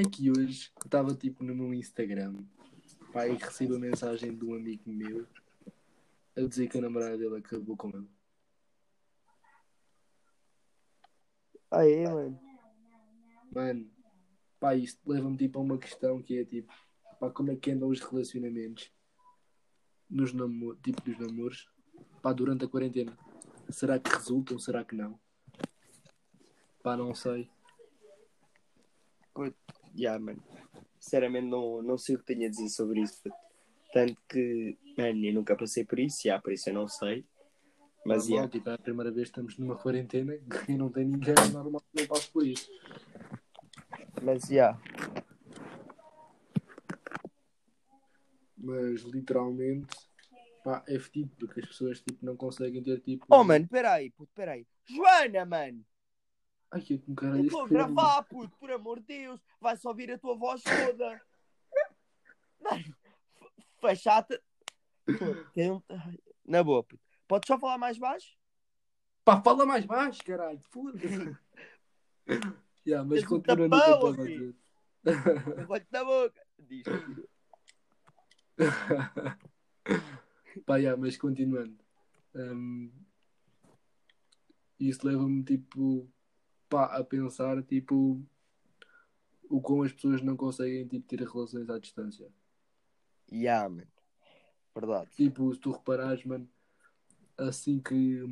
é que hoje eu estava tipo no meu Instagram pá, e recebi a mensagem de um amigo meu a dizer que a namorada dele acabou com ele. É, mano. Mano, pá, isto leva-me tipo a uma questão que é tipo, pá, como é que andam os relacionamentos nos namo tipo dos namoros, pá, durante a quarentena? Será que resultam? Será que não? Pá, não sei. Yeah, mano. Sinceramente, não, não sei o que tenho a dizer sobre isso. Tanto que, mano, eu nunca passei por isso, yeah, por isso eu não sei. Mas, normal, yeah, tipo, é a primeira vez que estamos numa quarentena e não tem ninguém, normal que não passe por isso. mas, yeah. Mas literalmente, pá, é fedido porque as pessoas tipo, não conseguem ter tipo. Oh, mano, peraí, puto, peraí. Joana, mano! Ai, que com cara Eu deste estou a gravar, puto, por amor de Deus. Vai só ouvir a tua voz toda. Mano, um- Na boa, puto. Podes só falar mais baixo? Pá, fala mais baixo, caralho, foda-se. yeah, mas Tens um continua no que eu estava a dizer. Boca. Diz. Pá, yeah, mas continuando. Hum, isso leva-me tipo pá, a pensar tipo o como as pessoas não conseguem tipo, ter relações à distância. Yeah, mano. Verdade. Tipo, se tu reparares, mano, assim que,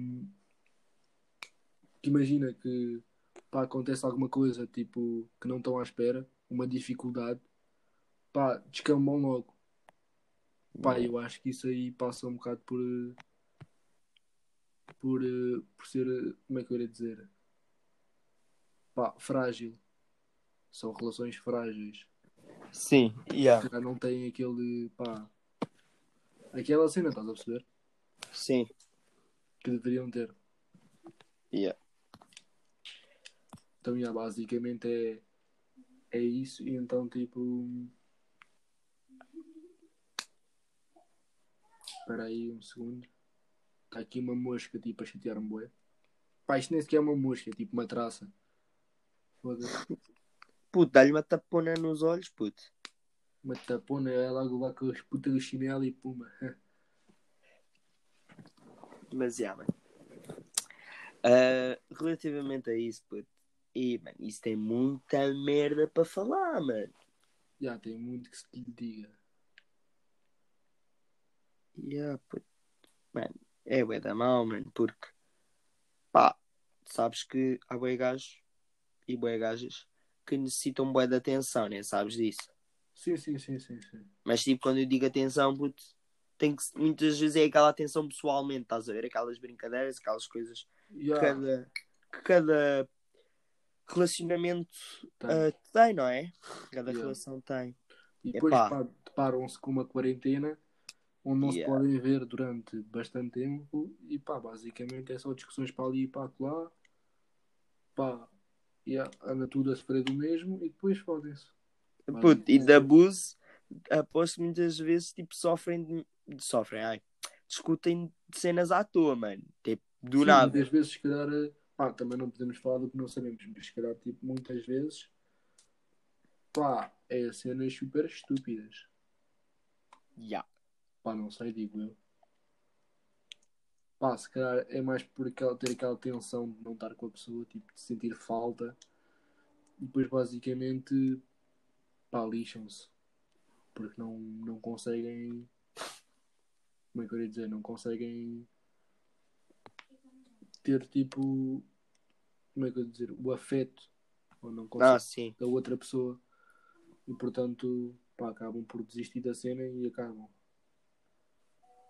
que imagina que pá, acontece alguma coisa tipo que não estão à espera, uma dificuldade, pá, descambam logo. Pá, eu acho que isso aí passa um bocado por eh, por, eh, por ser eh, como é que eu ia dizer? Pá, frágil. São relações frágeis. Sim, yeah. Já não têm aquele pá aquela cena, estás a perceber? Sim. Que deveriam ter. Yeah. Então, yeah, basicamente é, é isso. E então, tipo. Espera aí um segundo. Está aqui uma mosca, tipo, a chatear-me, bué. Pá, isto nem sequer é uma mosca, é tipo uma traça. Foda-se. Puto, dá-lhe uma tapona nos olhos, puto. Uma tapona, é logo lá com as putas do chinelo e puma. Mas, yeah, mano. Ah, relativamente a isso, puto. E, mano, isso tem muita merda para falar, mano. Já, tem muito que se lhe diga. Yeah, puto. Mano, é bué da mal, mano, porque pá, sabes que há bué gajos e bué gajas que necessitam bué de atenção, né? Sabes disso? Sim, sim, sim, sim, sim. Mas tipo, quando eu digo atenção, puto, tem que muitas vezes é aquela atenção pessoalmente, estás a ver? Aquelas brincadeiras, aquelas coisas que Já, cada, que cada relacionamento tem. ah, tem, não é? Cada Yeah. relação tem. E depois deparam-se com uma quarentena onde não Yeah. se podem ver durante bastante tempo e pá, basicamente é só discussões para ali e para lá. Pá, yeah, anda tudo a sofrer do mesmo e depois fodem-se. Puto, e de abuso, aposto que muitas vezes tipo, sofrem de, sofrem, ai, discutem de cenas à toa, mano. Tipo, do Sim, nada. Muitas vezes, se calhar, eh, pá, também não podemos falar do que não sabemos, mas se calhar, tipo, muitas vezes, pá, é cenas super estúpidas. Yeah. Pá, não sei, digo eu. Pá, se calhar é mais por aquela, ter aquela tensão de não estar com a pessoa, tipo, de sentir falta. E depois, basicamente, pá, lixam-se. Porque não, não conseguem. Como é que eu ia dizer? Não conseguem ter, tipo. Como é que eu ia dizer? O afeto. Ou não conseguem Ah, da outra pessoa. E portanto, pá, acabam por desistir da cena e acabam.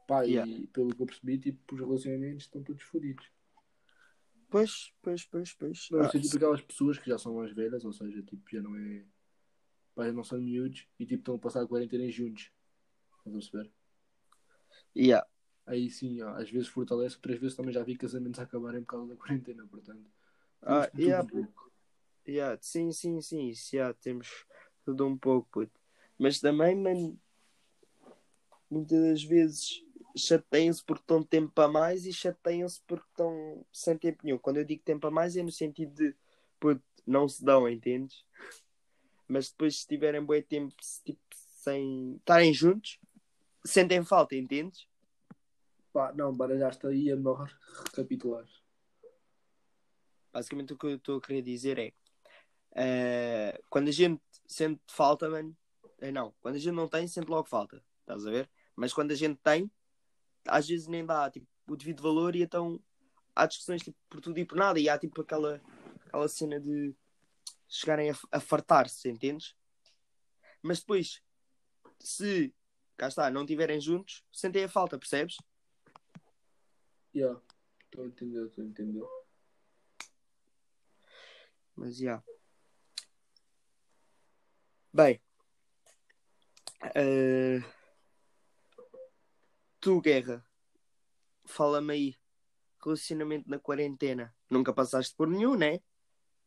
Pá, Yeah. e pelo que eu percebi, tipo, os relacionamentos estão todos fodidos. Pois, pois, pois, pois. Não, Ah, sei, tipo aquelas pessoas que já são mais velhas, ou seja, tipo, já não é. Pá, já não são miúdos e tipo, estão a passar a quarentena juntos. Estás a perceber? yeah. Aí sim, ó, às vezes fortalece, outras vezes também já vi casamentos a acabarem por causa da quarentena, portanto. Ah, yeah, um yeah. Sim, sim, sim. Isso, yeah, temos tudo um pouco, puto. Mas também, mano, muitas das vezes chateiam-se porque estão tempo a mais e chateiam-se porque estão sem tempo nenhum. Quando eu digo tempo a mais é no sentido de, puto, não se dão, entendes? Mas depois, se tiverem bom tempo tipo, sem estarem juntos, sentem falta, entendes? Pá, não, baralhaste aí, é melhor recapitular. Basicamente, o que eu estou a querer dizer é: eh, quando a gente sente falta, mano, eh, não, quando a gente não tem, sente logo falta, estás a ver? Mas quando a gente tem, às vezes nem dá tipo, o devido valor e então há discussões tipo, por tudo e por nada e há tipo aquela, aquela cena de chegarem a, a fartar-se, entendes? Mas depois, se cá está, não estiverem juntos, sentem a falta, percebes? Yeah. Estou a entender, estou a entender. Mas já. Yeah. Bem. eh, tu, Guerra, fala-me aí. Relacionamento na quarentena. Nunca passaste por nenhum, né?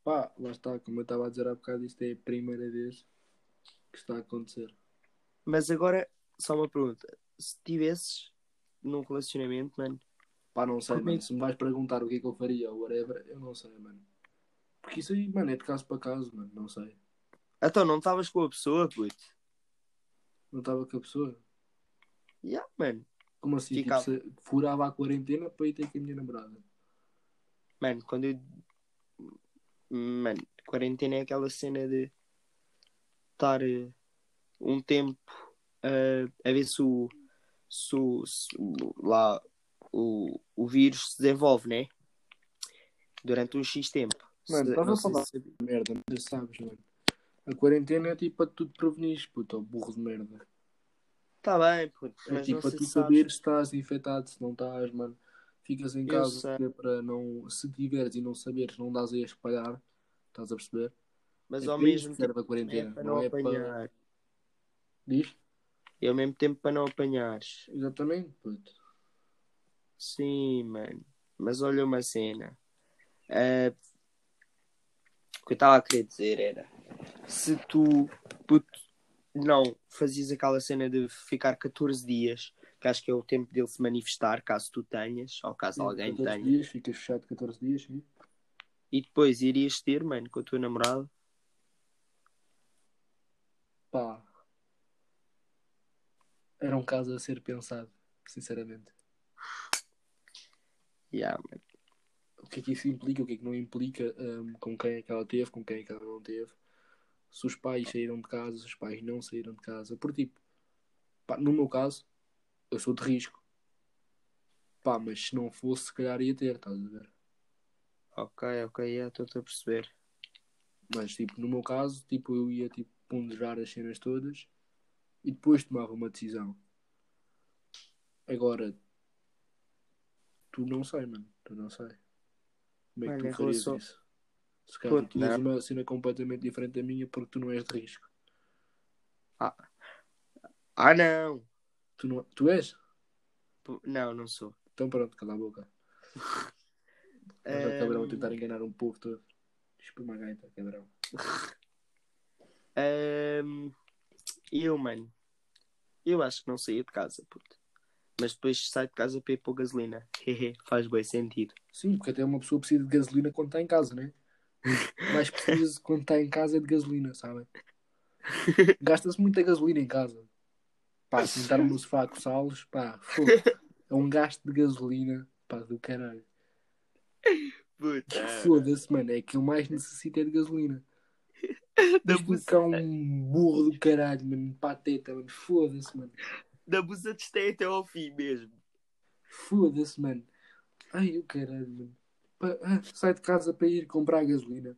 Pá, lá está, como eu estava a dizer há bocado, isto é a primeira vez que está a acontecer. Mas agora, só uma pergunta. Se tivesses num relacionamento, mano, Pá, não sei, é mano. Se me vais perguntar o que é que eu faria ou whatever, eu não sei, mano. Porque isso aí, mano, é de caso para caso, mano. Não sei. então não estavas com a pessoa, puto? Não estava com a pessoa. Yeah, mano. Como assim? Tipo, Ficava. se furava a quarentena para ir ter com a minha namorada. Mano, quando eu. Mano, quarentena é aquela cena de estar eh, um tempo eh, a ver se o, se o, se o- lá o, o vírus se desenvolve, né? Durante um X tempo. Mano, estás a falar. se Merda, não sabes, mano. A quarentena é tipo para tu te prevenires, puto, burro de merda. Tá bem, puto, É mas tipo para tu saberes se estás infectado, se não estás, mano. Ficas em casa é para não. Se tiveres e não saberes, não dás aí a espalhar. Estás a perceber? Mas é ao para mesmo serve tempo a quarentena. é para não não é para. apanhar. Diz? E ao mesmo tempo para não apanhares. Exatamente, puto. Sim, mano. Mas olha uma cena. Eh, o que eu estava a querer dizer era: se tu, puto, não fazias aquela cena de ficar 14 dias, que acho que é o tempo dele se manifestar, caso tu tenhas, ou caso alguém 14 tenha, dias, ficas fechado 14 dias, sim. e depois irias ter, mano, com a tua namorada, Pá. Era um caso a ser pensado, sinceramente. yeah, mano. O que é que isso implica, o que é que não implica, hum, com quem é que ela teve, com quem é que ela não teve. Se os pais saíram de casa, se os pais não saíram de casa. Por tipo, pá, no meu caso, eu sou de risco. Pá, mas se não fosse, se calhar ia ter, estás a ver? ok, ok, estou-te a perceber. Mas, tipo, no meu caso, tipo, eu ia, tipo, ponderar as cenas todas e depois tomava uma decisão. Agora, tu não sei, mano. Tu não sei. Como é que em tu farias relação- isso? Se calhar tu tinhas não. uma cena completamente diferente da minha porque tu não és de risco. Ah, não! Tu, não... tu és? Não, não sou. Então pronto, cala a boca. Mas cabrão a tentar enganar um povo todo. Espuma a gaita, cabrão. Ahm, eu, mano, eu acho que não saía de casa, puto. Mas depois saio de casa para ir pôr gasolina. Faz bem sentido. Sim, porque até uma pessoa precisa de gasolina quando está em casa, né? Mais preciso quando está em casa é de gasolina, sabem? Gasta-se muita gasolina em casa. Pá, sentar no sofá com salos, pá, fogo. É um gasto de gasolina, pá, do caralho. Foda-se, mano, é que eu mais necessito é de gasolina. Da é um burro do caralho, mano, pateta, mano, foda-se, mano. da busa testei até ao fim mesmo. Foda-se, mano. Ai, o caralho, mano. Sai de casa para ir comprar gasolina.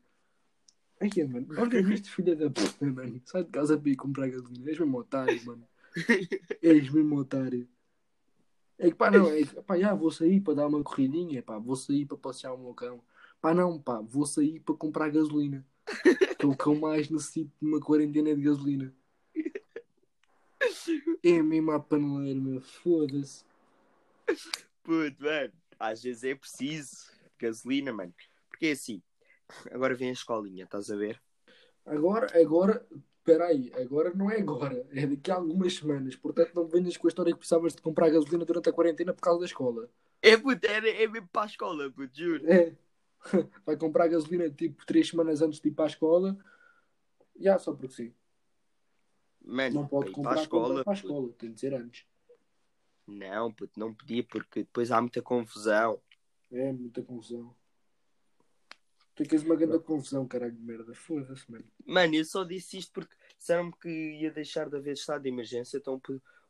Ai, é, mano. Olha isto, filha da puta, mano. Sai de casa para ir comprar gasolina. És mesmo otário, mano. És mesmo otário. É que pá, não, é que pá, já vou sair para dar uma corridinha, pá, vou sair para passear o meu cão. Pá, não, pá, vou sair para comprar gasolina. Que é o eu mais necessito de uma quarentena de gasolina. É mesmo a paneleira, meu. Foda-se. Puto, mano. Às vezes é preciso gasolina, mano. Porque é assim, agora vem a escolinha, estás a ver? Agora, agora, peraí, agora não é agora, é daqui a algumas semanas. Portanto, não venhas com a história que precisavas de comprar gasolina durante a quarentena por causa da escola. É, puto, é, é mesmo para a escola, puto, juro. É. Vai comprar gasolina tipo três semanas antes de ir para a escola Já, só porque sim. Mano, Não pode comprar para a escola. para a puto. escola. Tem de ser antes. Não, puto, não podia porque depois há muita confusão. É muita confusão. Tu queres uma grande confusão, caralho de merda. Foda-se, mano. Mano, eu só disse isto porque disseram-me que ia deixar de haver estado de emergência, então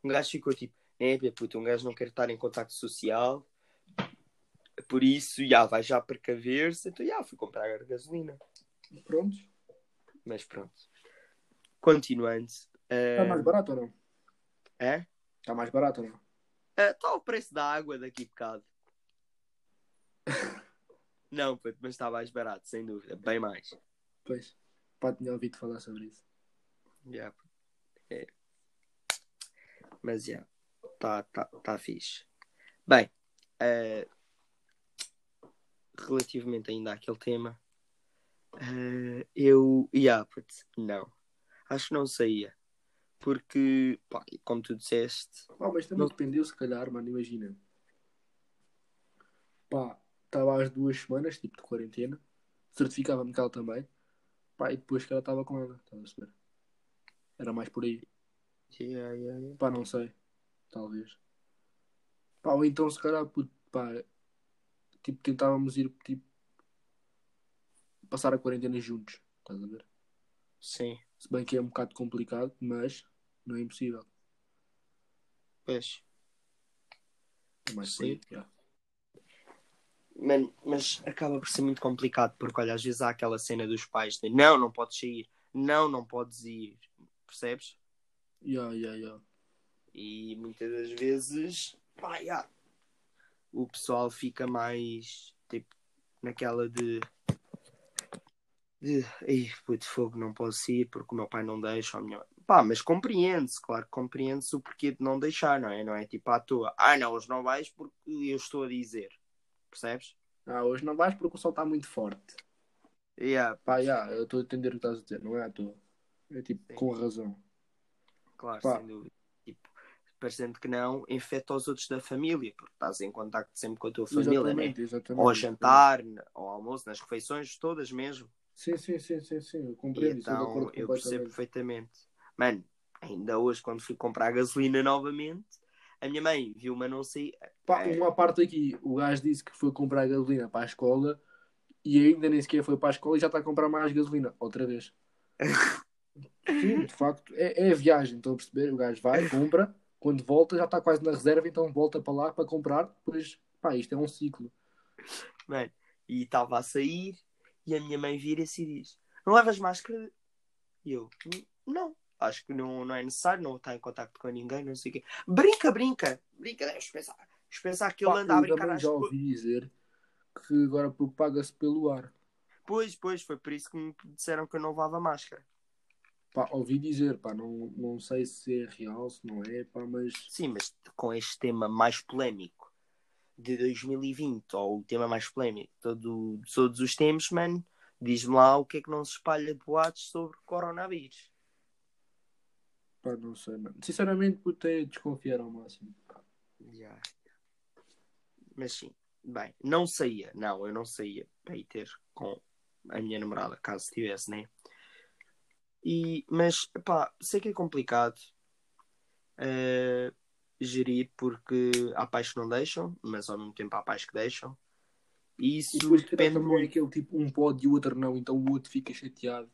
um gajo ficou tipo, é, puto, um gajo não quer estar em contacto social, por isso, já, vai já precaver-se, então já, fui comprar gasolina. Pronto. Mas pronto. Continuando. Está eh, mais barato ou não? é? Está mais barato ou não? Está o preço da água daqui bocado. não, puto, mas está mais barato, sem dúvida, bem mais. Pois. Pá, tinha ouvido falar sobre isso. Já. É. Mas já. Tá, tá, tá fixe. Bem, eh, relativamente ainda àquele tema, eh, eu. Yeah, puto, não. Acho que não saía. Porque, pá, como tu disseste, Pá, mas também Não. dependeu, se calhar, mano. Imagina. Pá, estava às duas semanas, tipo de quarentena. Certificava-me que ela também. Pá, e depois que ela estava com ela. Estás a perceber? Era mais por aí. yeah, yeah, yeah. Pá, não sei. Talvez. Pá, ou então se calhar, puto, pá, tipo, tentávamos ir, tipo, passar a quarentena juntos. Estás a ver? sim, Se bem que é um bocado complicado, mas não é impossível. pois. É mais por Sim. aí. já. Man, mas acaba por ser muito complicado, porque olha, às vezes há aquela cena dos pais de não, não podes sair, não, não podes ir, percebes? Ya, ya, ya. E muitas das vezes, pá, já, o pessoal fica mais tipo naquela de. de Ei, puto fogo, não posso ir porque o meu pai não deixa. Ou minha... Pá, mas compreende-se, claro que compreende-se o porquê de não deixar, não é? Não é tipo à toa, ah, não, hoje não vais porque eu estou a dizer, percebes? Ah, hoje não vais porque o sol está muito forte. Yeah, Pá, já, eu estou a entender o que estás a dizer, não é à toa. É tipo, Sim. com razão. Claro, Pá. sem dúvida. Tipo, parecendo que não, infecta os outros da família, porque estás em contacto sempre com a tua família, né? exatamente, exatamente. Ou ao jantar, ao almoço, nas refeições, todas mesmo. Sim, sim, sim, sim, sim. Eu E compreendo, de então eu percebo perfeitamente. Mano, ainda hoje, quando fui comprar gasolina novamente, a minha mãe viu-me a não sair. Pá, É. uma parte aqui, o gajo disse que foi comprar gasolina para a escola e ainda nem sequer foi para a escola e já está a comprar mais gasolina, outra vez. Sim, de facto, é, é a viagem, estão a perceber? O gajo vai, compra, quando volta já está quase na reserva, então volta para lá para comprar, depois, pá, isto é um ciclo. Mano, e estava a sair e a minha mãe vira-se e diz: Não levas máscara? E eu: "N- Não, acho que não, não é necessário, não está em contacto com ninguém, não sei o quê. Brinca, brinca, brinca, deves pensar. Deves pensar que ele anda a brincar às já ouvi dizer que agora porque paga-se pelo ar. Pois, pois, foi por isso que me disseram que eu não levava máscara. Pá, ouvi dizer, pá, não, não sei se é real, se não é, pá, mas Sim, mas com este tema mais polémico de 2020, ou o tema mais polémico todo, de todos os tempos, mano, diz-me lá o que é que não se espalha de boatos sobre coronavírus. Pá, não sei, mano. Sinceramente, puto, é desconfiar ao máximo. Já. Mas sim, bem, não saía, não, eu não saía para ir ter com a minha namorada, caso tivesse, né? E, mas, pá, sei que é complicado eh, gerir porque há pais que não deixam, mas ao mesmo tempo há pais que deixam. E isso E depois que depende também é muito. aquele tipo, um pode e o outro não, então o outro fica chateado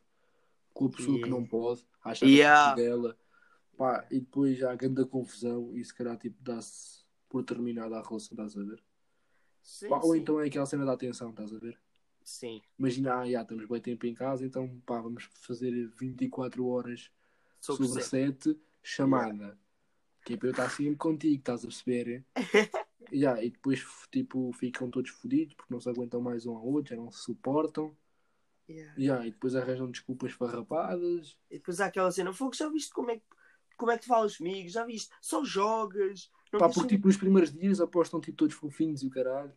com a pessoa que Yeah. não pode, acha Yeah. que é dela, pá, e depois já há grande confusão e se calhar tipo dá-se por terminada a relação, estás a ver? Sim, Pá, ou sim, então é aquela cena da atenção, estás a ver? sim. Imagina, ah, já estamos bem tempo em casa, então pá, vamos fazer 24 horas Sobre sobre sete. 7 chamada. Que é para eu estar sempre contigo, estás a perceber? Já, e depois tipo, ficam todos fodidos porque não se aguentam mais um ao outro, já não se suportam. Yeah. Já, e depois arranjam desculpas farrapadas. E depois há aquela cena, Fogo, já viste como é, que- como é que tu falas comigo? Já viste? Só jogas. Pá, porque tipo nos primeiros dias apostam tipo todos fofinhos e o caralho.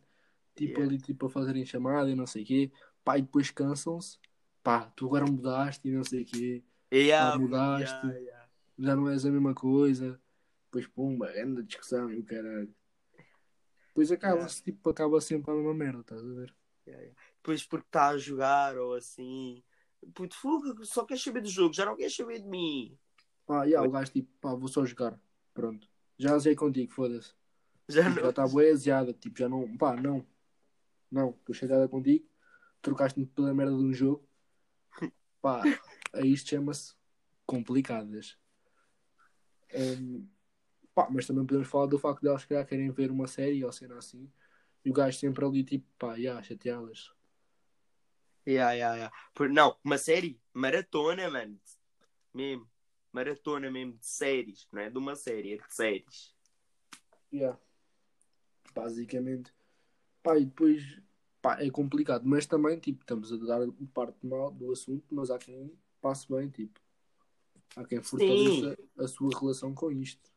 Tipo Yeah. ali tipo a fazerem chamada e não sei o quê. Pá, e depois cansam-se. Pá, tu agora mudaste e não sei o quê. Yeah, Pá, mudaste. yeah. Já não és a mesma coisa. Depois pumba, anda discussão e o caralho. Depois acaba-se, tipo, acaba sempre a mesma merda, estás a ver? Depois porque está a jogar ou assim, Puto, fuga, só queres saber do jogo, já não queres saber de mim. Pá, yeah, o gajo tipo, pá, vou só jogar. Pronto. Já sei contigo, foda-se. Já Tipo, já não. está boa aziada, tipo, já não, pá, não. Não, estou chateada contigo. Trocaste-me pela merda de um jogo. Pá, a isto chama-se complicadas. Hum, pá, mas também podemos falar do facto de elas, calhar, querem ver uma série ou cena assim. E o gajo sempre ali, tipo, pá, já, chateadas. Yeah, yeah, yeah. Por, não, uma série, maratona, mano. Mesmo. Maratona mesmo de séries. Não é de uma série, é de séries. Yeah. Basicamente. Pá, e depois, pá, é complicado. Mas também, tipo, estamos a dar parte mal do assunto, mas há quem passe bem, tipo. Há quem fortaleça a sua relação com isto.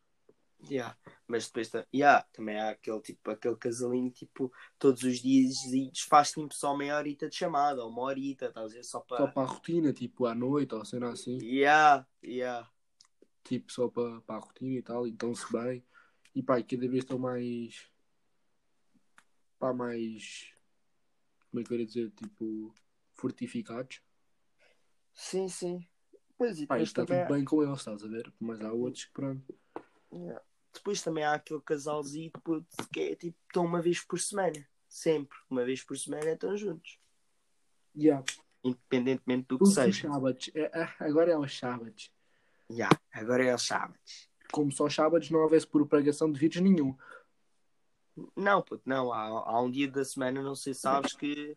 Yeah. Mas depois yeah, também há aquele, tipo, aquele casalinho, tipo, todos os dias e faz tipo só meia horita de chamada, ou uma horita, estás a ver? Só para. Só para a rotina, tipo, à noite ou cena assim. Yeah, yeah. Tipo, só para, para a rotina e tal. Então, se bem. E pá, cada vez estão mais. Pá, mais. Como é que eu ia dizer? Tipo, fortificados. Sim, sim. Pois e Pá, isto está também, tudo bem com eles, estás a ver? Mas há outros que pronto. Yeah. depois também há aquele casalzinho puto, que é tipo, estão uma vez por semana. Sempre. Uma vez por semana estão juntos. Yeah. Independentemente do que seja. sábados. É, é, agora é os sábados. Yeah. Agora é os sábados. Como só sábados não houvesse propagação de vírus nenhum. Não, puto, não. Há, há um dia da semana, não sei se sabes que.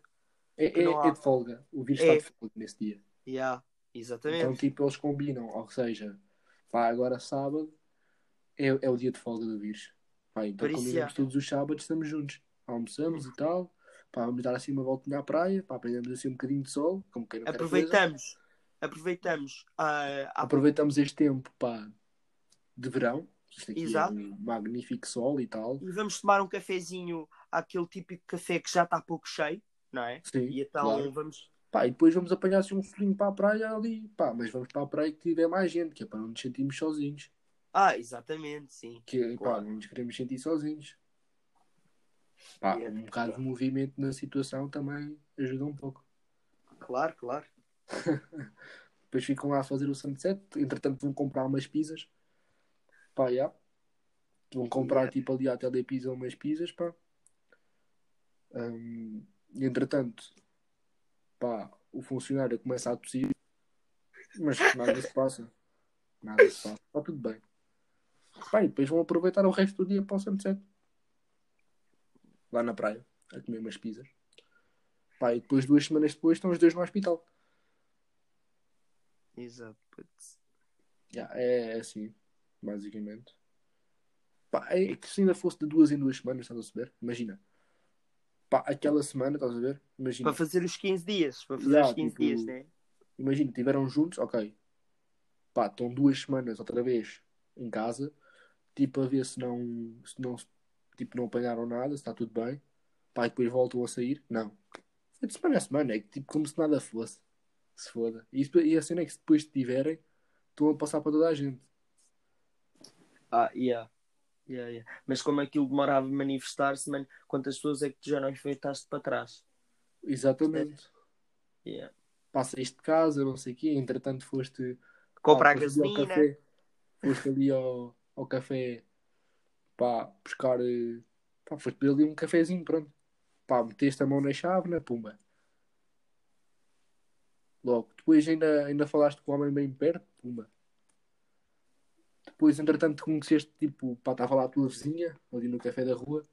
É, Que é, não há. é de folga. O vírus É. está de folga nesse dia. Yeah. Exatamente. Então, tipo, eles combinam. Ou seja, pá, agora sábado é, é o dia de folga do vírus. Pá, então Por combinamos todos os sábados, estamos juntos. Almoçamos e tal. Pá, vamos dar assim uma voltinha à praia. Pá, apanhamos assim um bocadinho de sol. Como quem não aproveitamos. Aproveitamos. ah, a- Aproveitamos este tempo, pá, de verão. Aqui Exato. é um magnífico sol e tal. e vamos tomar um cafezinho, aquele típico café que já está pouco cheio, não é? Sim, E então claro. vamos. Pá, e depois vamos apanhar assim um solinho para a praia ali. Pá, mas vamos para a praia que tiver mais gente, que é para não nos sentirmos sozinhos. Ah, exatamente, sim. Que, pá, Claro. não nos queremos sentir sozinhos. Pá, Yeah. um bocado de movimento na situação também ajuda um pouco. Claro, claro. Depois ficam lá a fazer o sunset. Entretanto, vão comprar umas pizzas. Pá, já. Vão comprar Yeah. tipo ali à telepizza umas pizzas, pá. E entretanto, pá, o funcionário começa a tossir. Mas nada se passa. Nada se passa. Está tudo bem. Pá, e depois vão aproveitar o resto do dia para o sunset. Lá na praia, a comer umas pizzas. Pá, e depois, duas semanas depois, estão os dois no hospital. Exato. putz. Já, é assim, basicamente. Pá, é que se ainda fosse de duas em duas semanas, estás a saber? Imagina. Pá, aquela semana, estás a ver? Imagina. Para fazer os 15 dias. Para fazer Yeah, os 15 tipo, dias, né? Imagina, estiveram juntos, ok. Pá, estão duas semanas outra vez em casa, tipo a ver se não, se não, tipo, não apanharam nada, se está tudo bem. Pá, e depois voltam a sair. Não. É de semana a semana, é tipo como se nada fosse. Se foda. E, e a cena é que se depois tiverem, estão a passar para toda a gente. Ah, yeah. Yeah, yeah. Mas como aquilo demorava a manifestar-se, quantas pessoas é que tu já não enfrentaste para trás? Exatamente. Yeah. Passa isto de casa, não sei o quê. Entretanto, foste. Comprar ao gasolina. foste ali ao, ao café pá, buscar. eh, Pá, foste beber ali um cafezinho, pronto. Pá, meteste a mão na chávena, pumba. Logo, depois ainda, ainda falaste com o homem bem perto, pumba. Depois, entretanto, conheceste, tipo, pá, estava lá a tua vizinha, ali no café da rua.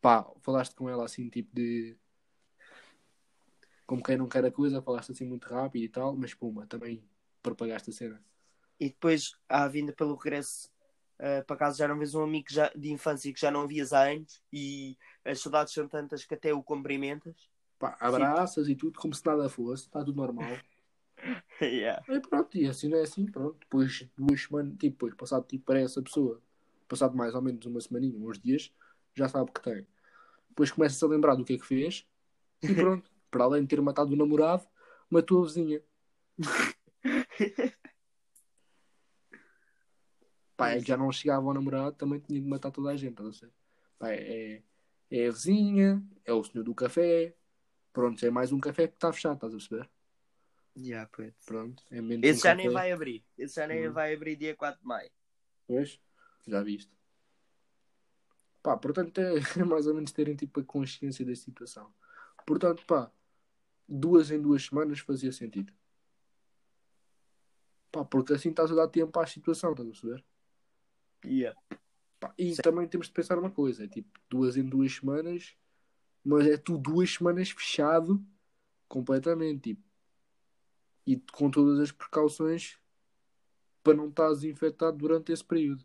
Pá, falaste com ela assim, tipo de. Como quem não quer a coisa, falaste assim muito rápido e tal, mas pumba, também propagaste a cena. E depois, à vinda pelo regresso ah, para casa, já não vês um amigo já- de infância que já não vias há anos e as saudades são tantas que até o cumprimentas. Pá, abraças e tudo, como se nada fosse, está tudo normal. yeah. E pronto, e assim não é assim, pronto. Depois, duas semanas, tipo, depois, passado tipo, para essa pessoa, passado mais ou menos uma semaninha, uns dias, já sabe o que tem. Depois começa-se a lembrar do que é que fez e pronto. para além de ter matado o namorado, matou a vizinha. Pá, é que já não chegava ao namorado, também tinha de matar toda a gente, estás a ver? Pá, é, é a vizinha, é o senhor do café, pronto, é mais um café que está fechado, estás a perceber? Já, puto. Pronto, é menos Esse um já nem café. vai abrir. Esse já nem Hum. vai abrir dia 4 de maio. Pois, já viste. Pá, portanto é, é mais ou menos terem tipo a consciência da situação. Portanto, pá, duas em duas semanas fazia sentido. Pá, porque assim estás a dar tempo à situação, estás a perceber? Yeah. Pá, e Sim. também temos de pensar uma coisa, é tipo, duas em duas semanas, mas é tu duas semanas fechado completamente, tipo, e com todas as precauções para não estás infectado durante esse período.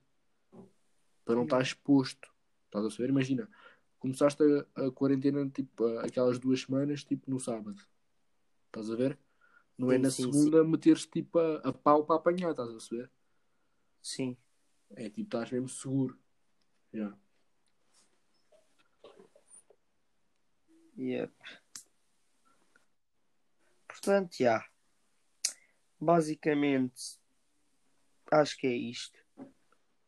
Para não estar exposto. Estás a saber? Imagina, começaste a, a quarentena, tipo, a- aquelas duas semanas, tipo, no sábado. Estás a ver? Não é Sim, na sim, segunda meteres, tipo, a, a pau para apanhar, estás a saber? Sim. É tipo, estás mesmo seguro. Já. Yep. Portanto, já. Basicamente, acho que é isto.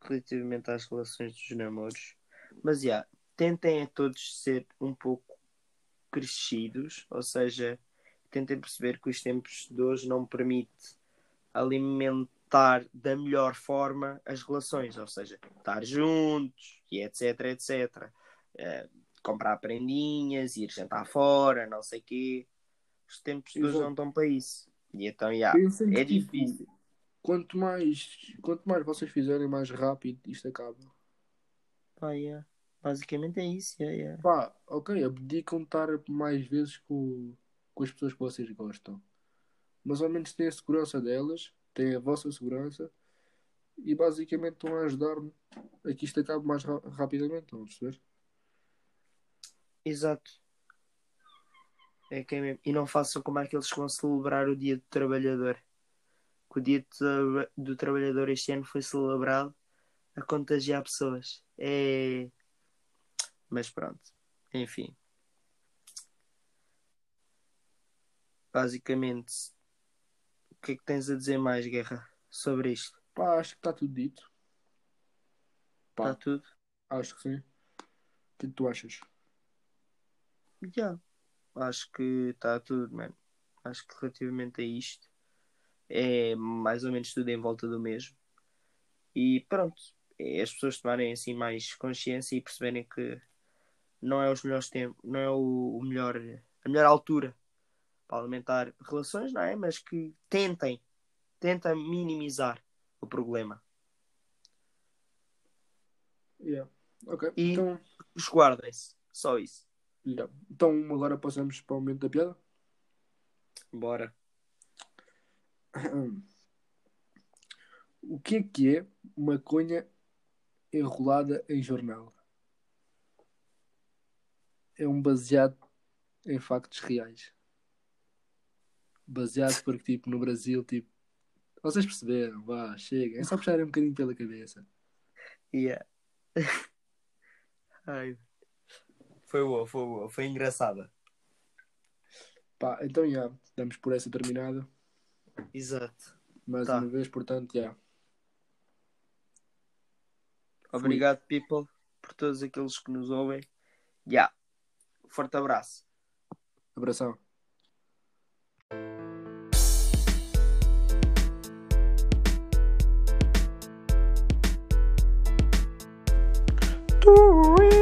Relativamente às relações dos namoros. Mas, já. Tentem a todos ser um pouco crescidos. Ou seja, tentem perceber que os tempos de hoje não permite alimentar da melhor forma as relações. Ou seja, estar juntos e etc, etc. Eh, comprar prendinhas, ir jantar fora, não sei o quê. Os tempos Exato. não estão para isso. E então, que, é tipo, difícil. quanto mais, quanto mais vocês fizerem, mais rápido isto acaba. Pá, yeah. Basicamente é isso, yeah, yeah. Pá, ok, abdicam estar mais vezes com, com as pessoas que vocês gostam. Mas ao menos têm a segurança delas, têm a vossa segurança e basicamente estão a ajudar-me a que isto acabe mais ra- rapidamente, estão a perceber? Exato. É que é mesmo. E não façam como aqueles que vão celebrar o dia do trabalhador. Que o dia do, tra- do trabalhador este ano foi celebrado a contagiar pessoas. É. Mas pronto. Enfim. Basicamente, que é que tens a dizer mais, Guerra, sobre isto? Pá, acho que está tudo dito. Está tudo? acho que sim. O que é que tu achas? Já. Acho que está tudo, mano. Acho que relativamente a isto é mais ou menos tudo em volta do mesmo. E pronto, é as pessoas tomarem assim mais consciência e perceberem que não é os melhores tempos, não é o, o melhor, a melhor altura para alimentar relações, não é? Mas que tentem, tentem minimizar o problema. Yeah. Ok, E- então, Esguardem-se, só isso. yeah. então agora passamos para o momento da piada. Bora. O que é que é maconha enrolada em jornal? É um baseado em factos reais. Baseado porque, tipo, no Brasil, tipo... Vocês perceberam, vá, chega. É só puxarem um bocadinho pela cabeça. Yeah. Ai. Foi boa, foi boa, foi engraçada. Pá, então, já, damos por essa terminada. Exato. Mais Tá. uma vez, portanto, já. Obrigado, people, por todos aqueles que nos ouvem. Já. Forte abraço. Abração. Do it.